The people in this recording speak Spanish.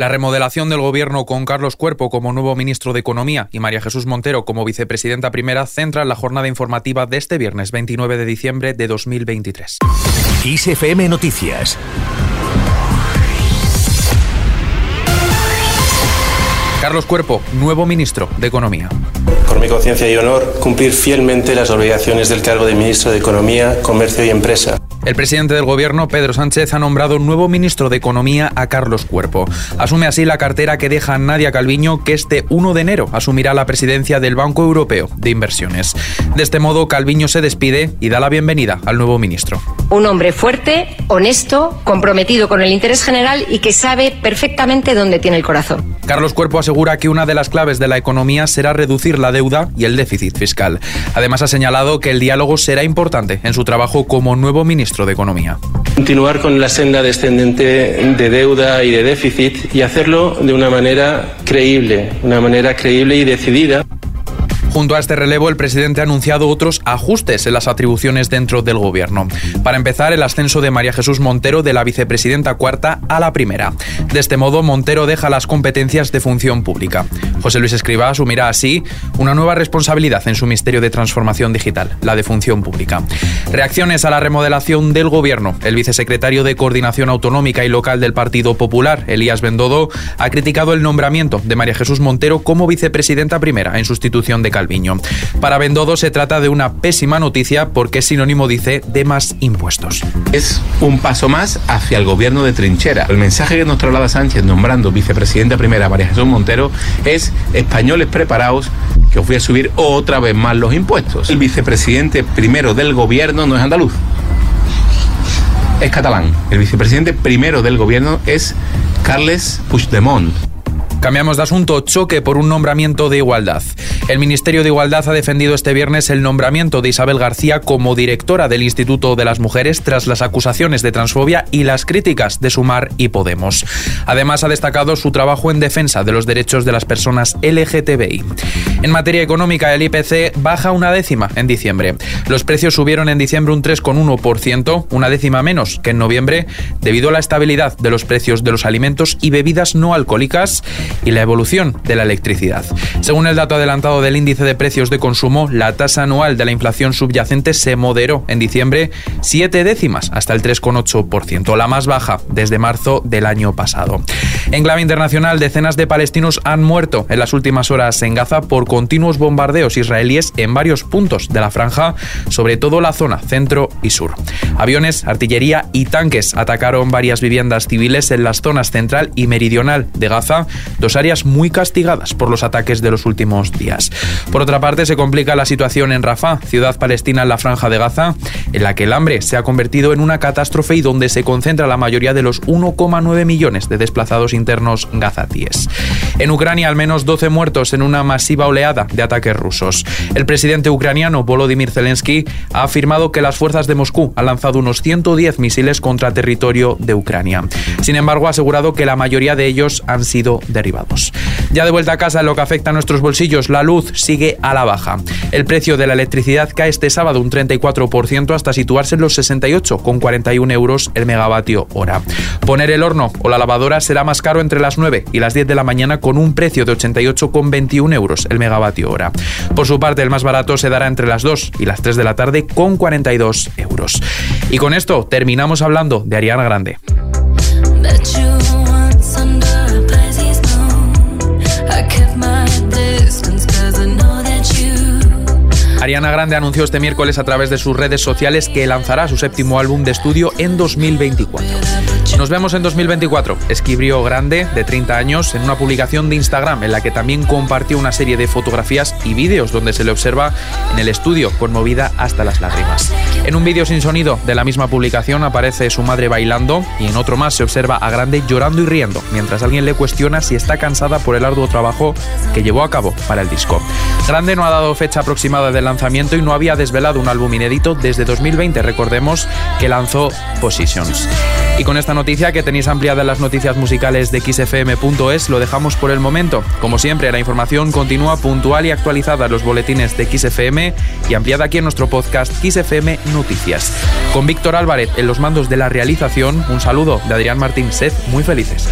La remodelación del gobierno con Carlos Cuerpo como nuevo ministro de Economía y María Jesús Montero como vicepresidenta primera centra la jornada informativa de este viernes 29 de diciembre de 2023. ISFM Noticias Carlos Cuerpo, nuevo ministro de Economía. Por mi conciencia y honor, cumplir fielmente las obligaciones del cargo de ministro de Economía, Comercio y Empresa el presidente del gobierno, Pedro Sánchez, ha nombrado nuevo ministro de Economía a Carlos Cuerpo. Asume así la cartera que deja Nadia Calviño, que este 1 de enero asumirá la presidencia del Banco Europeo de Inversiones. De este modo, Calviño se despide y da la bienvenida al nuevo ministro. Un hombre fuerte, honesto, comprometido con el interés general y que sabe perfectamente dónde tiene el corazón. Carlos Cuerpo asegura que una de las claves de la economía será reducir la deuda y el déficit fiscal. Además, ha señalado que el diálogo será importante en su trabajo como nuevo ministro de Economía. Continuar con la senda descendente de deuda y de déficit y hacerlo de una manera creíble, una manera creíble y decidida. Junto a este relevo, el presidente ha anunciado otros ajustes en las atribuciones dentro del gobierno. Para empezar, el ascenso de María Jesús Montero de la vicepresidenta cuarta a la primera. De este modo, Montero deja las competencias de función pública. José Luis Escriba asumirá así una nueva responsabilidad en su Ministerio de Transformación Digital, la de Función Pública. Reacciones a la remodelación del gobierno. El vicesecretario de Coordinación Autonómica y Local del Partido Popular, Elías Bendodo, ha criticado el nombramiento de María Jesús Montero como vicepresidenta primera en sustitución de Para Bendodo se trata de una pésima noticia porque es sinónimo, dice, de más impuestos. Es un paso más hacia el gobierno de trinchera. El mensaje que nos traslada Sánchez nombrando vicepresidenta primera María Jesús Montero es españoles preparados que os voy a subir otra vez más los impuestos. El vicepresidente primero del gobierno no es andaluz, es catalán. El vicepresidente primero del gobierno es Carles Puigdemont. Cambiamos de asunto, choque por un nombramiento de igualdad. El Ministerio de Igualdad ha defendido este viernes el nombramiento de Isabel García como directora del Instituto de las Mujeres tras las acusaciones de transfobia y las críticas de Sumar y Podemos. Además, ha destacado su trabajo en defensa de los derechos de las personas LGTBI. En materia económica, el IPC baja una décima en diciembre. Los precios subieron en diciembre un 3,1%, una décima menos que en noviembre, debido a la estabilidad de los precios de los alimentos y bebidas no alcohólicas y la evolución de la electricidad. Según el dato adelantado del índice de precios de consumo, la tasa anual de la inflación subyacente se moderó en diciembre siete décimas hasta el 3,8%, la más baja desde marzo del año pasado. En clave internacional, decenas de palestinos han muerto en las últimas horas en Gaza por continuos bombardeos israelíes en varios puntos de la franja, sobre todo la zona centro y sur. Aviones, artillería y tanques atacaron varias viviendas civiles en las zonas central y meridional de Gaza, dos áreas muy castigadas por los ataques de los últimos días. Por otra parte, se complica la situación en Rafah, ciudad palestina en la franja de Gaza, en la que el hambre se ha convertido en una catástrofe y donde se concentra la mayoría de los 1,9 millones de desplazados internos gazatíes. En Ucrania, al menos 12 muertos en una masiva oleada de ataques rusos. El presidente ucraniano Volodymyr Zelensky ha afirmado que las fuerzas de Moscú han lanzado unos 110 misiles contra territorio de Ucrania. Sin embargo, ha asegurado que la mayoría de ellos han sido derivados. Ya de vuelta a casa, en lo que afecta a nuestros bolsillos, la luz sigue a la baja. El precio de la electricidad cae este sábado un 34% hasta situarse en los 68,41 euros el megavatio hora. Poner el horno o la lavadora será más caro entre las 9 y las 10 de la mañana con un precio de 88,21 euros el megavatio hora. Por su parte, el más barato se dará entre las 2 y las 3 de la tarde con 42 euros. Y con esto terminamos hablando de Ariana Grande. Ariana Grande anunció este miércoles a través de sus redes sociales que lanzará su séptimo álbum de estudio en 2024. Nos vemos en 2024, escribió Grande, de 30 años, en una publicación de Instagram en la que también compartió una serie de fotografías y vídeos donde se le observa en el estudio conmovida hasta las lágrimas. En un vídeo sin sonido de la misma publicación aparece su madre bailando y en otro más se observa a Grande llorando y riendo mientras alguien le cuestiona si está cansada por el arduo trabajo que llevó a cabo para el disco. Grande no ha dado fecha aproximada del lanzamiento y no había desvelado un álbum inédito desde 2020, recordemos que lanzó Positions. Y con esta noticia que tenéis ampliada en las noticias musicales de xfm.es lo dejamos por el momento. Como siempre, la información continúa puntual y actualizada en los boletines de XFM y ampliada aquí en nuestro podcast XFM Noticias. Con Víctor Álvarez en los mandos de la realización, un saludo de Adrián Martín. Sed muy felices.